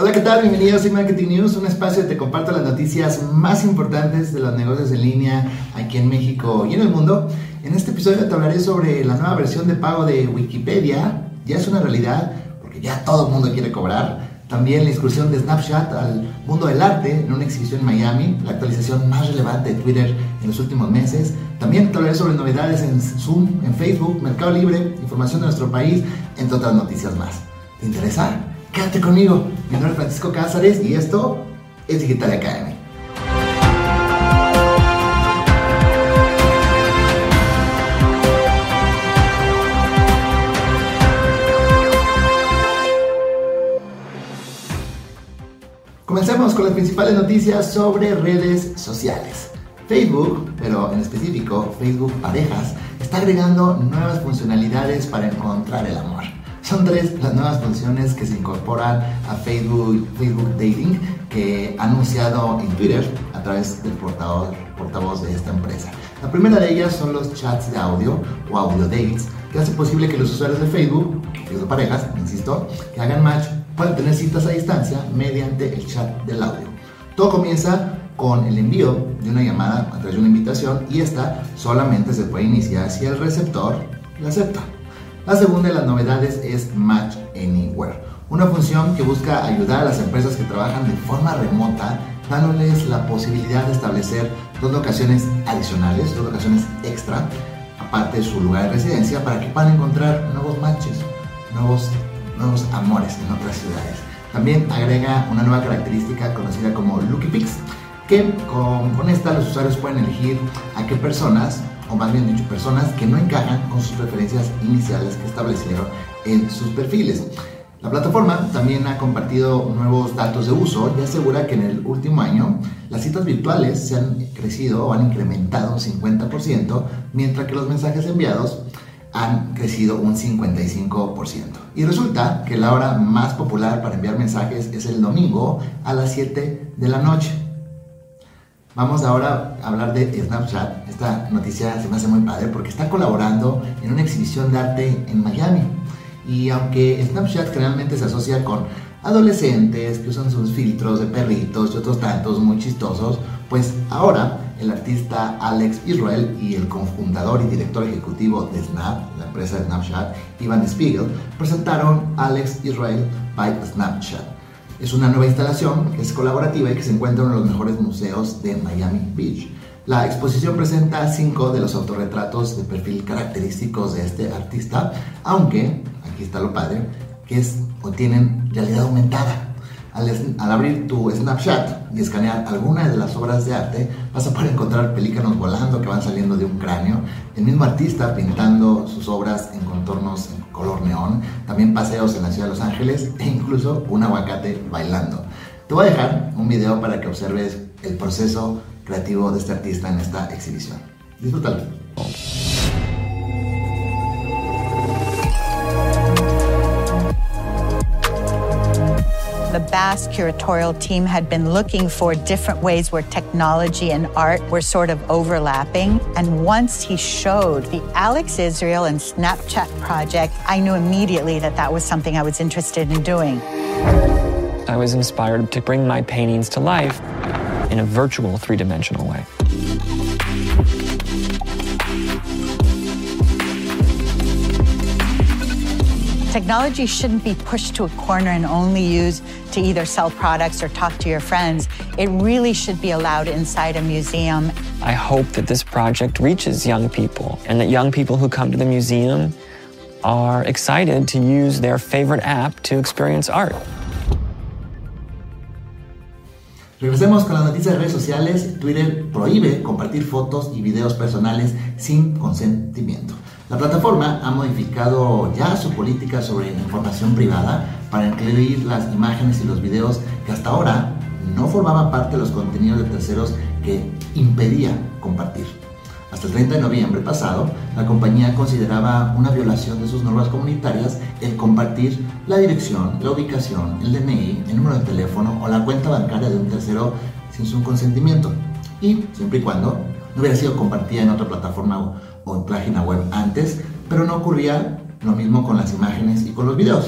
Hola, ¿qué tal? Bienvenidos a Marketing News, un espacio donde te comparto las noticias más importantes de los negocios en línea aquí en México y en el mundo. En este episodio te hablaré sobre la nueva versión de pago de Wikipedia. Ya es una realidad porque ya todo el mundo quiere cobrar. También la incursión de Snapchat al mundo del arte en una exhibición en Miami, la actualización más relevante de Twitter en los últimos meses. También te hablaré sobre novedades en Zoom, en Facebook, Mercado Libre, información de nuestro país, entre otras noticias más. ¿Te interesa? Quédate conmigo. Mi nombre es Francisco Cázares y esto es Digital Academy. Comencemos con las principales noticias sobre redes sociales. Facebook, pero en específico Facebook Parejas, está agregando nuevas funcionalidades para encontrar el amor. Son tres las nuevas funciones que se incorporan a Facebook, Facebook Dating que ha anunciado en Twitter a través del portavoz, portavoz de esta empresa. La primera de ellas son los chats de audio o audio dates, que hace posible que los usuarios de Facebook, que de parejas, insisto, que hagan match, puedan tener citas a distancia mediante el chat del audio. Todo comienza con el envío de una llamada a través de una invitación y esta solamente se puede iniciar si el receptor la acepta. La segunda de las novedades es Match Anywhere, una función que busca ayudar a las empresas que trabajan de forma remota, dándoles la posibilidad de establecer dos locaciones adicionales, dos locaciones extra, aparte de su lugar de residencia, para que puedan encontrar nuevos matches, nuevos, nuevos amores en otras ciudades. También agrega una nueva característica conocida como Looky Pics, que con, con, esta los usuarios pueden elegir a qué personas o más bien dicho, personas que no encajan con sus preferencias iniciales que establecieron en sus perfiles. La plataforma también ha compartido nuevos datos de uso y asegura que en el último año las citas virtuales se han crecido o han incrementado un 50%, mientras que los mensajes enviados han crecido un 55%. Y resulta que la hora más popular para enviar mensajes es el domingo a las 7 de la noche. Vamos ahora a hablar de Snapchat. Esta noticia se me hace muy padre porque está colaborando en una exhibición de arte en Miami. Y aunque Snapchat generalmente se asocia con adolescentes que usan sus filtros de perritos y otros tantos muy chistosos, pues ahora el artista Alex Israel y el cofundador y director ejecutivo de Snap, la empresa de Snapchat, Ivan Spiegel, presentaron Alex Israel by Snapchat es una nueva instalación que es colaborativa y que se encuentra en uno de los mejores museos de Miami Beach. La exposición presenta cinco de los autorretratos de perfil característicos de este artista, aunque, aquí está lo padre, que es o tienen realidad aumentada. Al, abrir tu Snapchat y escanear alguna de las obras de arte, vas a poder encontrar pelícanos volando que van saliendo de un cráneo, el mismo artista pintando sus obras en contornos en color neón, también paseos en la ciudad de Los Ángeles e incluso un aguacate bailando. Te voy a dejar un video para que observes el proceso creativo de este artista en esta exhibición. Disfrútalo. Bass curatorial team had been looking for different ways where technology and art were sort of overlapping. And once he showed the Alex Israel and Snapchat project, I knew immediately that that was something I was interested in doing. I was inspired to bring my paintings to life in a virtual three dimensional way. Technology shouldn't be pushed to a corner and only used to either sell products or talk to your friends. It really should be allowed inside a museum. I hope that this project reaches young people and that young people who come to the museum are excited to use their favorite app to experience art. Regresemos con las noticias de redes sociales. Twitter prohíbe compartir fotos y videos personales sin consentimiento. La plataforma ha modificado ya su política sobre información privada para incluir las imágenes y los videos que hasta ahora no formaban parte de los contenidos de terceros que impedía compartir. Hasta el 30 de noviembre pasado, la compañía consideraba una violación de sus normas comunitarias el compartir la dirección, la ubicación, el DNI, el número de teléfono o la cuenta bancaria de un tercero sin su consentimiento y siempre y cuando no hubiera sido compartida en otra plataforma o en página web antes, pero no ocurría lo mismo con las imágenes y con los videos.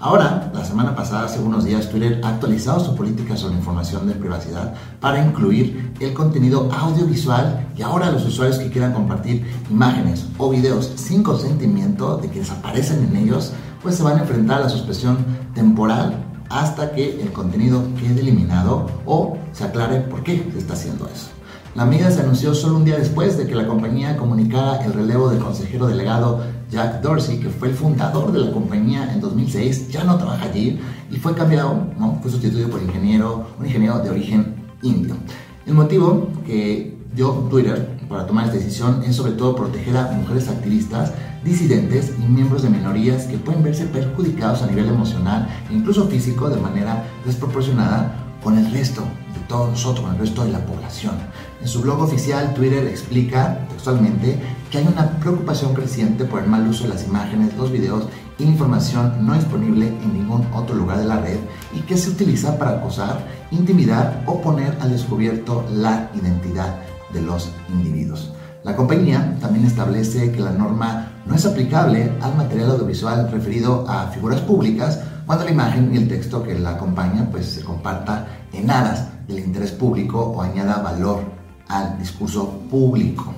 Ahora, la semana pasada, hace unos días, Twitter ha actualizado su política sobre información de privacidad para incluir el contenido audiovisual y ahora los usuarios que quieran compartir imágenes o videos sin consentimiento de quienes aparecen en ellos, pues se van a enfrentar a la suspensión temporal hasta que el contenido quede eliminado o se aclare por qué se está haciendo eso. La medida se anunció solo un día después de que la compañía comunicara el relevo del consejero delegado Jack Dorsey, que fue el fundador de la compañía en 2006, ya no trabaja allí y fue cambiado, fue sustituido por ingeniero, un ingeniero de origen indio. El motivo que dio Twitter para tomar esta decisión es sobre todo proteger a mujeres activistas, disidentes y miembros de minorías que pueden verse perjudicados a nivel emocional e incluso físico de manera desproporcionada con el resto de todos nosotros, con el resto de la población. En su blog oficial, Twitter explica textualmente que hay una preocupación creciente por el mal uso de las imágenes, los videos e información no disponible en ningún otro lugar de la red y que se utiliza para acosar, intimidar o poner al descubierto la identidad de los individuos. La compañía también establece que la norma no es aplicable al material audiovisual referido a figuras públicas cuando la imagen y el texto que la acompaña pues se comparta en aras del interés público o añada valor al discurso público.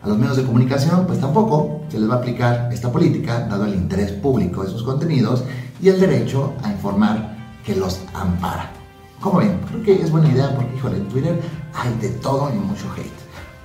A los medios de comunicación, pues tampoco se les va a aplicar esta política, dado el interés público de sus contenidos y el derecho a informar que los ampara. Como ven, creo que es buena idea porque, híjole, en Twitter hay de todo y mucho hate.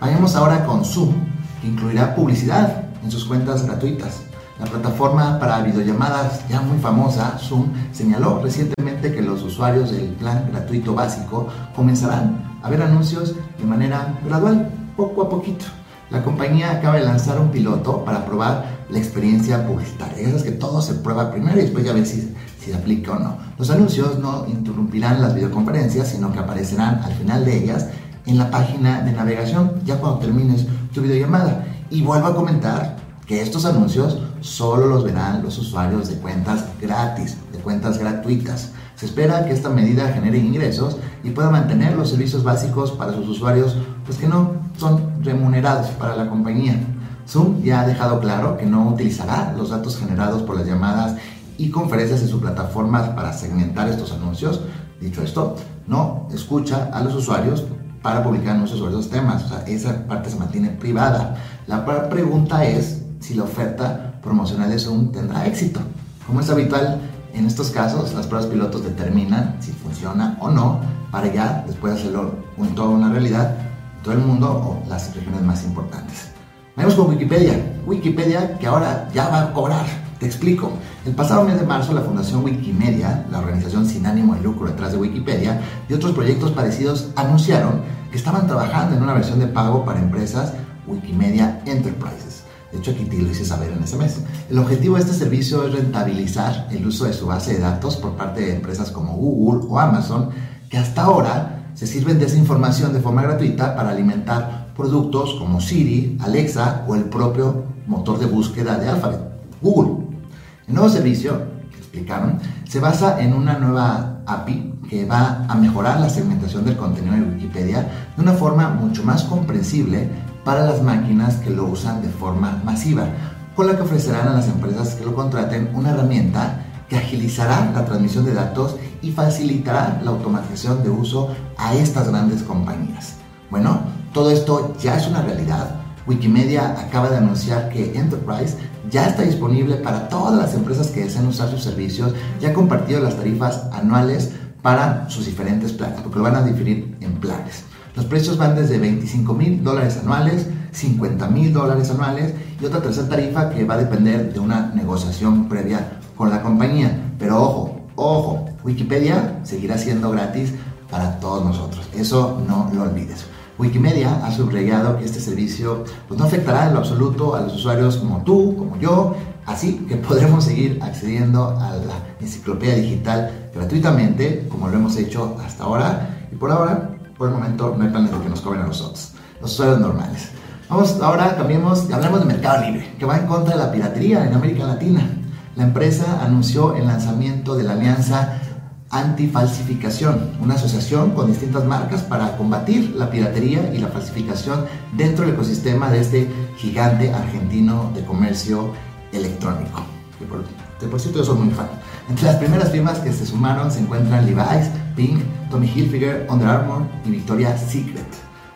Vayamos ahora con Zoom, que incluirá publicidad en sus cuentas gratuitas. La plataforma para videollamadas ya muy famosa, Zoom, señaló recientemente que los usuarios del plan gratuito básico comenzarán a ver anuncios de manera gradual, poco a poquito. La compañía acaba de lanzar un piloto para probar la experiencia publicitaria. Eso es que todo se prueba primero y después ya ver si, si se aplica o no. Los anuncios no interrumpirán las videoconferencias, sino que aparecerán al final de ellas en la página de navegación, ya cuando termines tu videollamada. Y vuelvo a comentar que estos anuncios solo los verán los usuarios de cuentas gratis, de cuentas gratuitas. Se espera que esta medida genere ingresos y pueda mantener los servicios básicos para sus usuarios, pues que no son remunerados para la compañía. Zoom ya ha dejado claro que no utilizará los datos generados por las llamadas y conferencias en su plataforma para segmentar estos anuncios. Dicho esto, no escucha a los usuarios para publicar anuncios sobre esos temas. O sea, esa parte se mantiene privada. La pregunta es si la oferta promocional de Zoom tendrá éxito. Como es habitual en estos casos, las pruebas pilotos determinan si funciona o no para ya después hacerlo en toda una realidad en todo el mundo o las regiones más importantes. Vamos con Wikipedia. Wikipedia que ahora ya va a cobrar. Te explico. El pasado mes de marzo, la Fundación Wikimedia, la organización sin ánimo de lucro detrás de Wikipedia, y otros proyectos parecidos anunciaron que estaban trabajando en una versión de pago para empresas Wikimedia Enterprises. De hecho, aquí te lo hice saber en ese mes. El objetivo de este servicio es rentabilizar el uso de su base de datos por parte de empresas como Google o Amazon, que hasta ahora se sirven de esa información de forma gratuita para alimentar productos como Siri, Alexa o el propio motor de búsqueda de Alphabet, Google. El nuevo servicio, que explicaron, se basa en una nueva API que va a mejorar la segmentación del contenido de Wikipedia de una forma mucho más comprensible para las máquinas que lo usan de forma masiva, con la que ofrecerán a las empresas que lo contraten una herramienta que agilizará la transmisión de datos y facilitará la automatización de uso a estas grandes compañías. Bueno, todo esto ya es una realidad. Wikimedia acaba de anunciar que Enterprise ya está disponible para todas las empresas que deseen usar sus servicios, ya ha compartido las tarifas anuales para sus diferentes planes, porque lo van a diferir en planes. Los precios van desde 25 mil dólares anuales, 50 mil dólares anuales y otra tercera tarifa que va a depender de una negociación previa con la compañía. Pero ojo, ojo, Wikipedia seguirá siendo gratis para todos nosotros. Eso no lo olvides. Wikimedia ha subrayado que este servicio pues, no afectará en lo absoluto a los usuarios como tú, como yo, así que podremos seguir accediendo a la enciclopedia digital gratuitamente, como lo hemos hecho hasta ahora. Y por ahora por el momento no hay planes de que nos cobren a nosotros, los usuarios normales. Vamos, ahora cambiemos y hablemos de Mercado Libre, que va en contra de la piratería en América Latina. La empresa anunció el lanzamiento de la Alianza Antifalsificación, una asociación con distintas marcas para combatir la piratería y la falsificación dentro del ecosistema de este gigante argentino de comercio electrónico. Que por, de por cierto yo soy muy fan. Entre las primeras firmas que se sumaron se encuentran Levi's, Pink, Tommy Hilfiger, Under Armour y Victoria's Secret.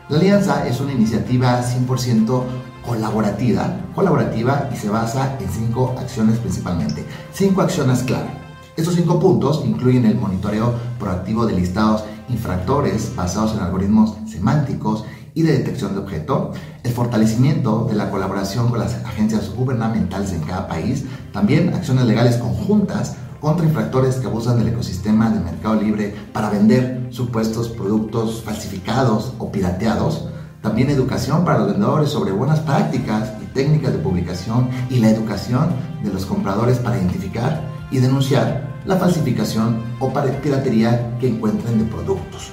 La alianza es una iniciativa 100% colaborativa, colaborativa y se basa en cinco acciones principalmente. Cinco acciones clave. Estos cinco puntos incluyen el monitoreo proactivo de listados infractores basados en algoritmos semánticos y de detección de objeto, el fortalecimiento de la colaboración con las agencias gubernamentales en cada país, también acciones legales conjuntas contra infractores que abusan del ecosistema de mercado libre para vender supuestos productos falsificados o pirateados, también educación para los vendedores sobre buenas prácticas y técnicas de publicación y la educación de los compradores para identificar y denunciar la falsificación o piratería que encuentren de productos.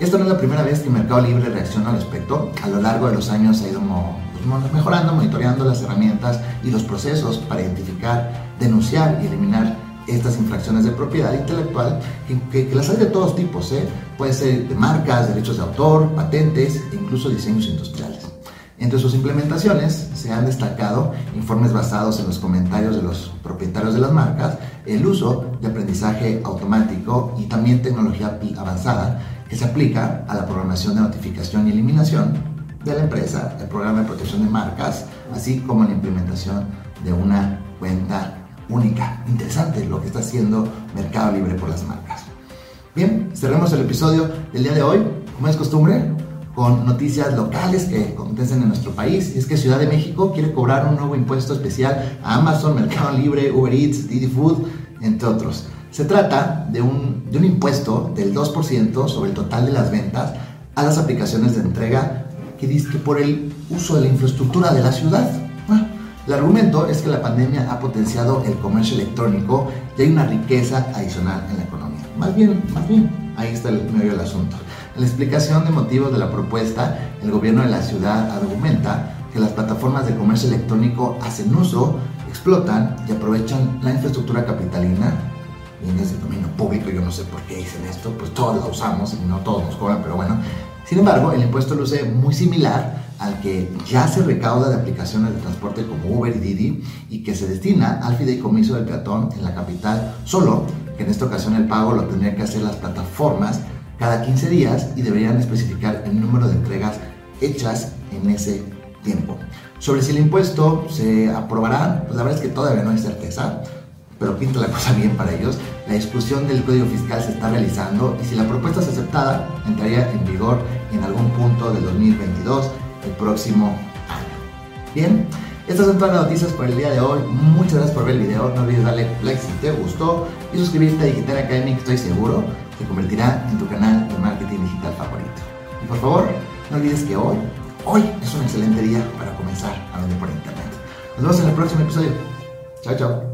Esta no es la primera vez que Mercado Libre reacciona al respecto. A lo largo de los años ha ido pues, mejorando, monitoreando las herramientas y los procesos para identificar, denunciar y eliminar estas infracciones de propiedad intelectual que, las hay de todos tipos, ¿eh? puede ser de marcas, derechos de autor, patentes e incluso diseños industriales. Entre sus implementaciones se han destacado informes basados en los comentarios de los propietarios de las marcas, el uso de aprendizaje automático y también tecnología avanzada que se aplica a la programación de notificación y eliminación de la empresa, el programa de protección de marcas, así como la implementación de una cuenta única. Interesante lo que está haciendo Mercado Libre por las marcas. Bien, cerremos el episodio del día de hoy, como es costumbre, con noticias locales que acontecen en nuestro país. Y es que Ciudad de México quiere cobrar un nuevo impuesto especial a Amazon, Mercado Libre, Uber Eats, Didi Food, entre otros. Se trata de un, de un impuesto del 2% sobre el total de las ventas a las aplicaciones de entrega que dice que por el uso de la infraestructura de la ciudad. Ah, el argumento es que la pandemia ha potenciado el comercio electrónico y hay una riqueza adicional en la economía. Más bien, más bien, ahí está el medio del asunto. En la explicación de motivos de la propuesta, el gobierno de la ciudad argumenta que las plataformas de comercio electrónico hacen uso, explotan y aprovechan la infraestructura capitalina bienes de dominio público, yo no sé por qué dicen esto, pues todos lo usamos y no todos nos cobran, pero bueno. Sin embargo, el impuesto luce muy similar al que ya se recauda de aplicaciones de transporte como Uber y Didi y que se destina al fideicomiso del peatón en la capital, solo que en esta ocasión el pago lo tendrían que hacer las plataformas cada 15 días y deberían especificar el número de entregas hechas en ese tiempo. Sobre si el impuesto se aprobará, pues la verdad es que todavía no hay certeza, pero pinta la cosa bien para ellos. La discusión del Código Fiscal se está realizando y si la propuesta es aceptada, entraría en vigor en algún punto del 2022 el próximo año. Bien, estas son todas las noticias por el día de hoy. Muchas gracias por ver el video. No olvides darle like si te gustó y suscribirte a Digital Academy, que estoy seguro se convertirá en tu canal de marketing digital favorito. Y por favor, no olvides que hoy, hoy es un excelente día para comenzar a vender por internet. Nos vemos en el próximo episodio. Chao, chao.